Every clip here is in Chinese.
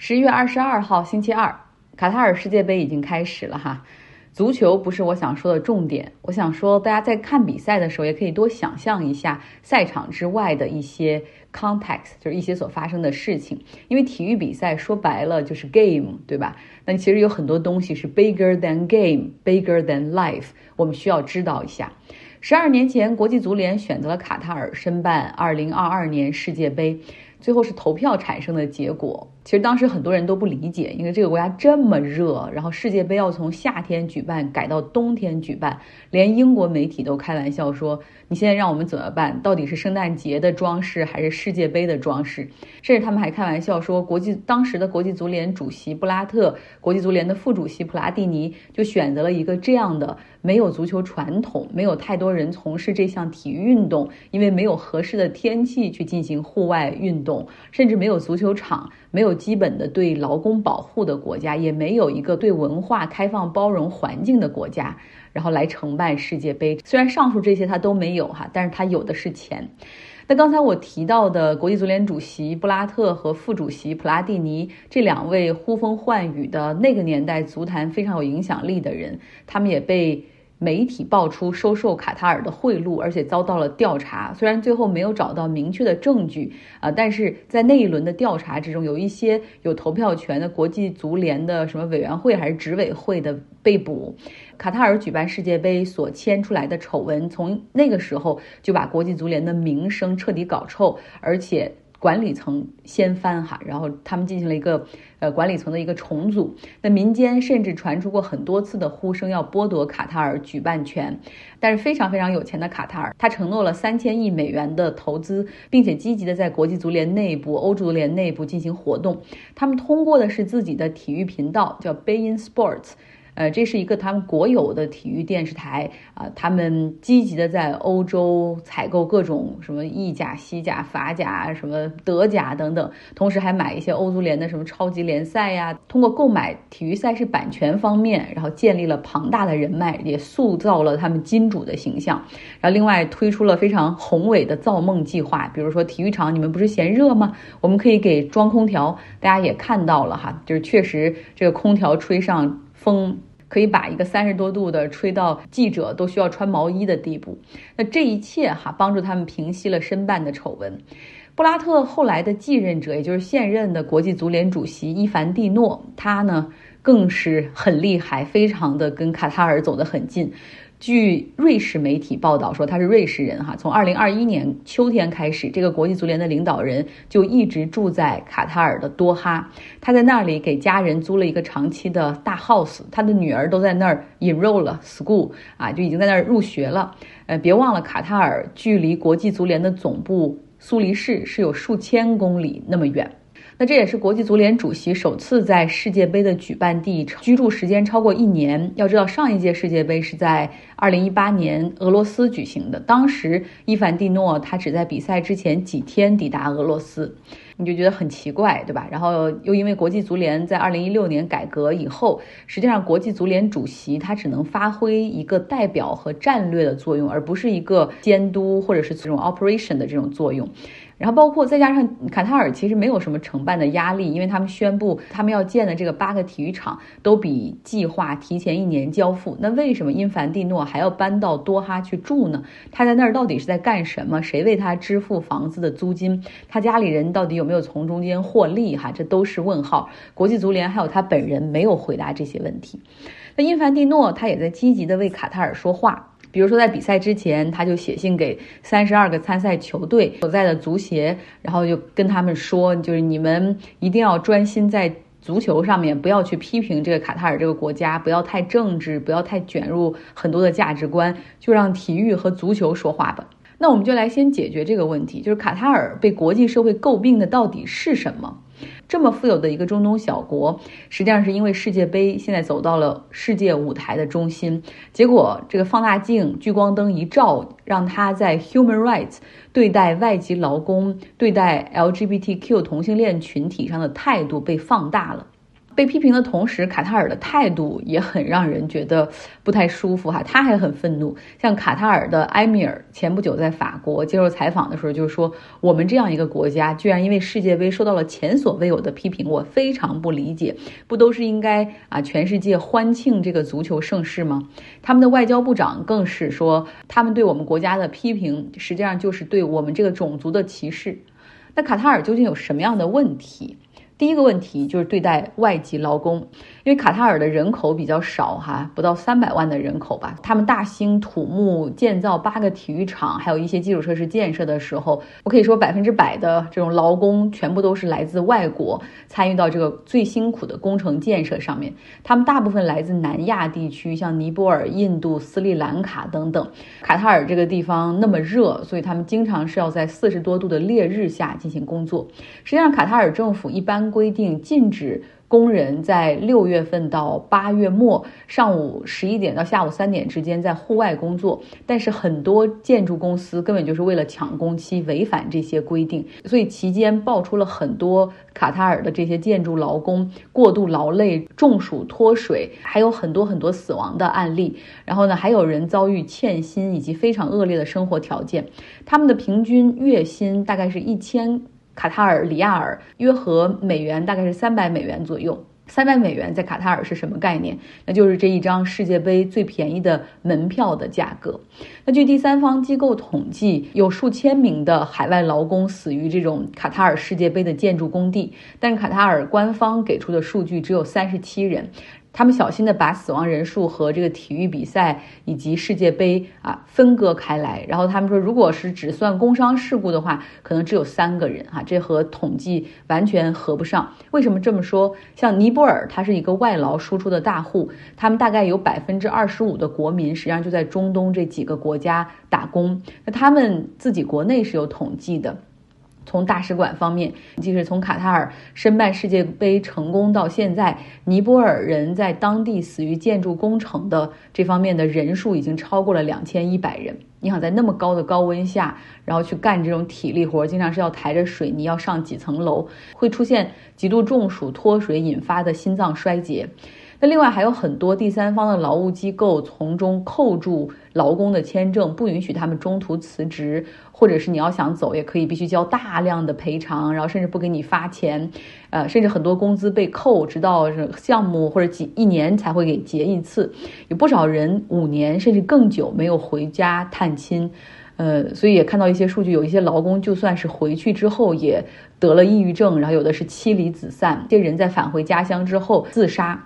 十一月二十二号星期二，卡塔尔世界杯已经开始了哈。足球不是我想说的重点，我想说大家在看比赛的时候，也可以多想象一下赛场之外的一些 context，就是一些所发生的事情。因为体育比赛说白了就是 game，对吧？那其实有很多东西是 bigger than game，bigger than life，我们需要知道一下。十二年前，国际足联选择了卡塔尔申办二零二二年世界杯。最后是投票产生的结果。其实当时很多人都不理解，因为这个国家这么热，然后世界杯要从夏天举办改到冬天举办，连英国媒体都开玩笑说：“你现在让我们怎么办？到底是圣诞节的装饰还是世界杯的装饰？”甚至他们还开玩笑说，国际当时的国际足联主席布拉特、国际足联的副主席普拉蒂尼就选择了一个这样的没有足球传统、没有太多人从事这项体育运动，因为没有合适的天气去进行户外运动，甚至没有足球场。没有基本的对劳工保护的国家，也没有一个对文化开放包容环境的国家，然后来承办世界杯。虽然上述这些他都没有哈，但是他有的是钱。那刚才我提到的国际足联主席布拉特和副主席普拉蒂尼这两位呼风唤雨的那个年代足坛非常有影响力的人，他们也被。媒体爆出收受卡塔尔的贿赂，而且遭到了调查。虽然最后没有找到明确的证据啊，但是在那一轮的调查之中，有一些有投票权的国际足联的什么委员会还是执委会的被捕。卡塔尔举办世界杯所牵出来的丑闻，从那个时候就把国际足联的名声彻底搞臭，而且。管理层掀翻哈，然后他们进行了一个呃管理层的一个重组。那民间甚至传出过很多次的呼声，要剥夺卡塔尔举办权。但是非常非常有钱的卡塔尔，他承诺了三千亿美元的投资，并且积极的在国际足联内部、欧足联内部进行活动。他们通过的是自己的体育频道，叫 Bein Sports。呃，这是一个他们国有的体育电视台啊，他们积极的在欧洲采购各种什么意甲、西甲、法甲、什么德甲等等，同时还买一些欧足联的什么超级联赛呀。通过购买体育赛事版权方面，然后建立了庞大的人脉，也塑造了他们金主的形象。然后另外推出了非常宏伟的造梦计划，比如说体育场，你们不是嫌热吗？我们可以给装空调。大家也看到了哈，就是确实这个空调吹上风。可以把一个三十多度的吹到记者都需要穿毛衣的地步，那这一切哈帮助他们平息了申办的丑闻。布拉特后来的继任者，也就是现任的国际足联主席伊凡蒂诺，他呢更是很厉害，非常的跟卡塔尔走得很近。据瑞士媒体报道说，他是瑞士人哈。从二零二一年秋天开始，这个国际足联的领导人就一直住在卡塔尔的多哈。他在那里给家人租了一个长期的大 house，他的女儿都在那儿 enroll 了 school 啊，就已经在那儿入学了。呃，别忘了，卡塔尔距离国际足联的总部苏黎世是有数千公里那么远。那这也是国际足联主席首次在世界杯的举办地居住时间超过一年。要知道，上一届世界杯是在二零一八年俄罗斯举行的，当时伊凡蒂诺他只在比赛之前几天抵达俄罗斯，你就觉得很奇怪，对吧？然后又因为国际足联在二零一六年改革以后，实际上国际足联主席他只能发挥一个代表和战略的作用，而不是一个监督或者是这种 operation 的这种作用。然后包括再加上卡塔尔其实没有什么承办的压力，因为他们宣布他们要建的这个八个体育场都比计划提前一年交付。那为什么因凡蒂诺还要搬到多哈去住呢？他在那儿到底是在干什么？谁为他支付房子的租金？他家里人到底有没有从中间获利？哈，这都是问号。国际足联还有他本人没有回答这些问题。那因凡蒂诺他也在积极的为卡塔尔说话。比如说，在比赛之前，他就写信给三十二个参赛球队所在的足协，然后就跟他们说，就是你们一定要专心在足球上面，不要去批评这个卡塔尔这个国家，不要太政治，不要太卷入很多的价值观，就让体育和足球说话吧。那我们就来先解决这个问题，就是卡塔尔被国际社会诟病的到底是什么？这么富有的一个中东小国，实际上是因为世界杯现在走到了世界舞台的中心，结果这个放大镜聚光灯一照，让他在 human rights 对待外籍劳工、对待 LGBTQ 同性恋群体上的态度被放大了。被批评的同时，卡塔尔的态度也很让人觉得不太舒服哈，他还很愤怒。像卡塔尔的埃米尔前不久在法国接受采访的时候就说：“我们这样一个国家，居然因为世界杯受到了前所未有的批评，我非常不理解。不都是应该啊，全世界欢庆这个足球盛世吗？”他们的外交部长更是说，他们对我们国家的批评，实际上就是对我们这个种族的歧视。那卡塔尔究竟有什么样的问题？第一个问题就是对待外籍劳工，因为卡塔尔的人口比较少哈，不到三百万的人口吧。他们大兴土木，建造八个体育场，还有一些基础设施建设的时候，我可以说百分之百的这种劳工全部都是来自外国，参与到这个最辛苦的工程建设上面。他们大部分来自南亚地区，像尼泊尔、印度、斯里兰卡等等。卡塔尔这个地方那么热，所以他们经常是要在四十多度的烈日下进行工作。实际上，卡塔尔政府一般。规定禁止工人在六月份到八月末上午十一点到下午三点之间在户外工作，但是很多建筑公司根本就是为了抢工期违反这些规定，所以期间爆出了很多卡塔尔的这些建筑劳工过度劳累、中暑脱水，还有很多很多死亡的案例。然后呢，还有人遭遇欠薪以及非常恶劣的生活条件，他们的平均月薪大概是一千。卡塔尔里亚尔约合美元大概是三百美元左右，三百美元在卡塔尔是什么概念？那就是这一张世界杯最便宜的门票的价格。那据第三方机构统计，有数千名的海外劳工死于这种卡塔尔世界杯的建筑工地，但卡塔尔官方给出的数据只有三十七人。他们小心地把死亡人数和这个体育比赛以及世界杯啊分割开来，然后他们说，如果是只算工伤事故的话，可能只有三个人哈，这和统计完全合不上。为什么这么说？像尼泊尔，它是一个外劳输出的大户，他们大概有百分之二十五的国民实际上就在中东这几个国家打工，那他们自己国内是有统计的。从大使馆方面，即使从卡塔尔申办世界杯成功到现在，尼泊尔人在当地死于建筑工程的这方面的人数已经超过了两千一百人。你想在那么高的高温下，然后去干这种体力活，经常是要抬着水泥要上几层楼，会出现极度中暑、脱水引发的心脏衰竭。那另外还有很多第三方的劳务机构从中扣住劳工的签证，不允许他们中途辞职，或者是你要想走也可以，必须交大量的赔偿，然后甚至不给你发钱，呃，甚至很多工资被扣，直到项目或者几一年才会给结一次。有不少人五年甚至更久没有回家探亲，呃，所以也看到一些数据，有一些劳工就算是回去之后也得了抑郁症，然后有的是妻离子散，这些人在返回家乡之后自杀。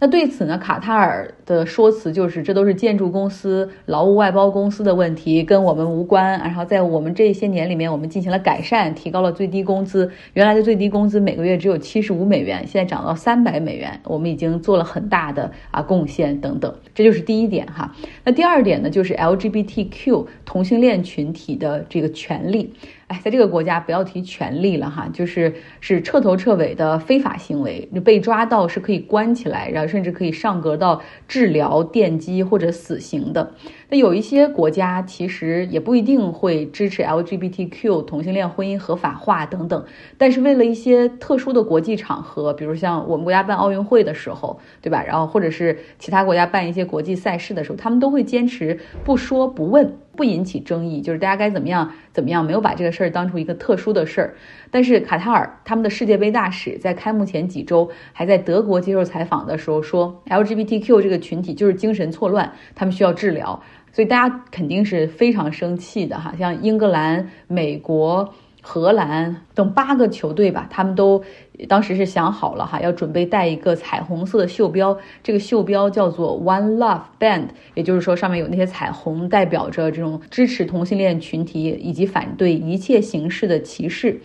那对此呢，卡塔尔的说辞就是，这都是建筑公司、劳务外包公司的问题，跟我们无关。然后在我们这些年里面，我们进行了改善，提高了最低工资。原来的最低工资每个月只有七十五美元，现在涨到三百美元，我们已经做了很大的啊贡献等等。这就是第一点哈。那第二点呢，就是 LGBTQ 同性恋群体的这个权利。哎，在这个国家不要提权利了哈，就是是彻头彻尾的非法行为，你被抓到是可以关起来，然后甚至可以上格到治疗、电击或者死刑的。有一些国家其实也不一定会支持 LGBTQ 同性恋婚姻合法化等等，但是为了一些特殊的国际场合，比如像我们国家办奥运会的时候，对吧？然后或者是其他国家办一些国际赛事的时候，他们都会坚持不说不问。不引起争议，就是大家该怎么样怎么样，没有把这个事儿当成一个特殊的事儿。但是卡塔尔他们的世界杯大使在开幕前几周还在德国接受采访的时候说，LGBTQ 这个群体就是精神错乱，他们需要治疗。所以大家肯定是非常生气的哈，像英格兰、美国。荷兰等八个球队吧，他们都当时是想好了哈，要准备带一个彩虹色的袖标，这个袖标叫做 One Love Band，也就是说上面有那些彩虹，代表着这种支持同性恋群体以及反对一切形式的歧视。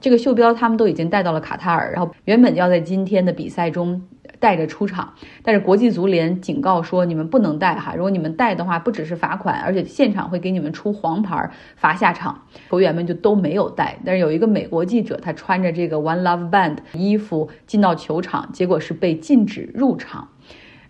这个袖标他们都已经带到了卡塔尔，然后原本要在今天的比赛中。带着出场，但是国际足联警告说你们不能带哈，如果你们带的话，不只是罚款，而且现场会给你们出黄牌，罚下场。球员们就都没有带，但是有一个美国记者，他穿着这个 One Love Band 衣服进到球场，结果是被禁止入场。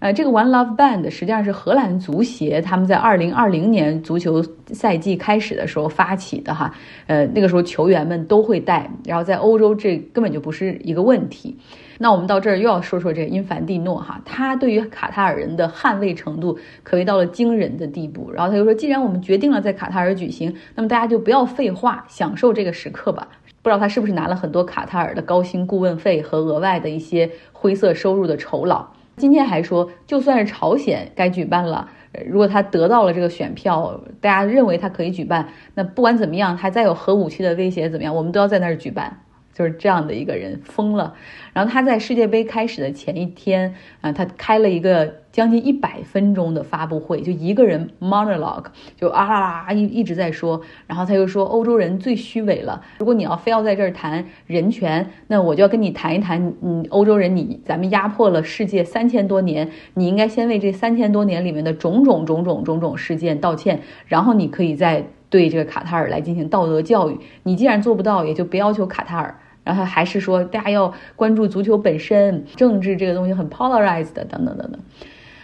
呃，这个 One Love Band 实际上是荷兰足协他们在二零二零年足球赛季开始的时候发起的哈。呃，那个时候球员们都会戴，然后在欧洲这根本就不是一个问题。那我们到这儿又要说说这个因凡蒂诺哈，他对于卡塔尔人的捍卫程度可谓到了惊人的地步。然后他就说，既然我们决定了在卡塔尔举行，那么大家就不要废话，享受这个时刻吧。不知道他是不是拿了很多卡塔尔的高薪顾问费和额外的一些灰色收入的酬劳。今天还说，就算是朝鲜该举办了，如果他得到了这个选票，大家认为他可以举办，那不管怎么样，他再有核武器的威胁怎么样，我们都要在那儿举办。就是这样的一个人疯了，然后他在世界杯开始的前一天啊，他开了一个将近一百分钟的发布会，就一个人 monologue，就啊啦啦一一直在说，然后他又说欧洲人最虚伪了，如果你要非要在这儿谈人权，那我就要跟你谈一谈，嗯，欧洲人你咱们压迫了世界三千多年，你应该先为这三千多年里面的种种种种种种事件道歉，然后你可以再对这个卡塔尔来进行道德教育。你既然做不到，也就别要求卡塔尔。然后还是说大家要关注足球本身，政治这个东西很 polarized 的，等等等等。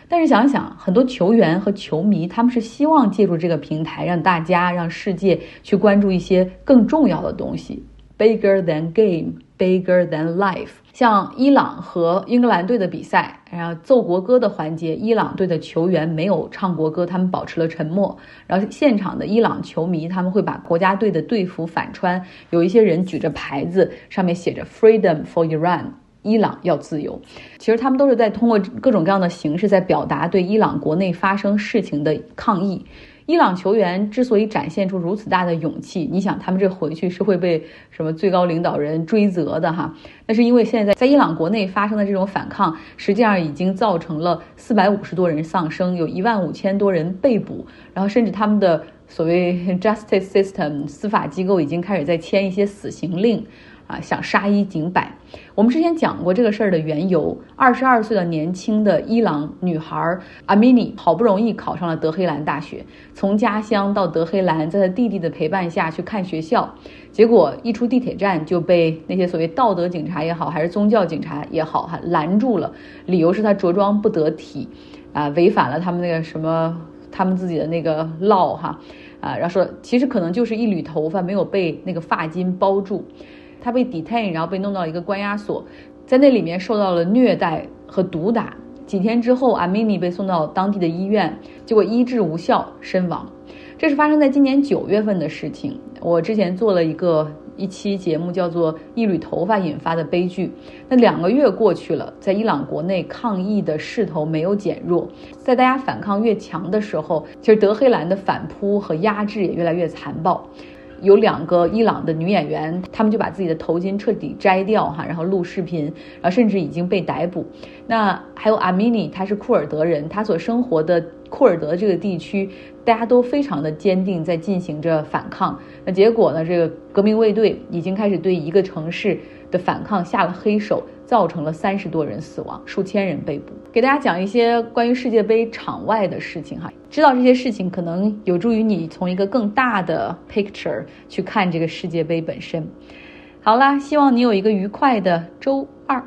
但是想想，很多球员和球迷，他们是希望借助这个平台，让大家让世界去关注一些更重要的东西，bigger than game。Bigger than life，像伊朗和英格兰队的比赛，然后奏国歌的环节，伊朗队的球员没有唱国歌，他们保持了沉默。然后现场的伊朗球迷，他们会把国家队的队服反穿，有一些人举着牌子，上面写着 “Freedom for Iran”，伊朗要自由。其实他们都是在通过各种各样的形式，在表达对伊朗国内发生事情的抗议。伊朗球员之所以展现出如此大的勇气，你想他们这回去是会被什么最高领导人追责的哈？那是因为现在在伊朗国内发生的这种反抗，实际上已经造成了四百五十多人丧生，有一万五千多人被捕，然后甚至他们的所谓 justice system 司法机构已经开始在签一些死刑令。啊，想杀一儆百。我们之前讲过这个事儿的缘由。二十二岁的年轻的伊朗女孩阿米尼，好不容易考上了德黑兰大学，从家乡到德黑兰，在她弟弟的陪伴下去看学校，结果一出地铁站就被那些所谓道德警察也好，还是宗教警察也好，哈拦住了。理由是她着装不得体，啊，违反了他们那个什么，他们自己的那个 law 哈，啊，然后说其实可能就是一缕头发没有被那个发巾包住。他被 detain，然后被弄到一个关押所，在那里面受到了虐待和毒打。几天之后，阿米尼被送到当地的医院，结果医治无效身亡。这是发生在今年九月份的事情。我之前做了一个一期节目，叫做《一缕头发引发的悲剧》。那两个月过去了，在伊朗国内抗议的势头没有减弱，在大家反抗越强的时候，其实德黑兰的反扑和压制也越来越残暴。有两个伊朗的女演员，她们就把自己的头巾彻底摘掉哈，然后录视频，然后甚至已经被逮捕。那还有阿米尼，她是库尔德人，她所生活的库尔德这个地区，大家都非常的坚定，在进行着反抗。那结果呢，这个革命卫队已经开始对一个城市的反抗下了黑手。造成了三十多人死亡，数千人被捕。给大家讲一些关于世界杯场外的事情哈，知道这些事情可能有助于你从一个更大的 picture 去看这个世界杯本身。好啦，希望你有一个愉快的周二。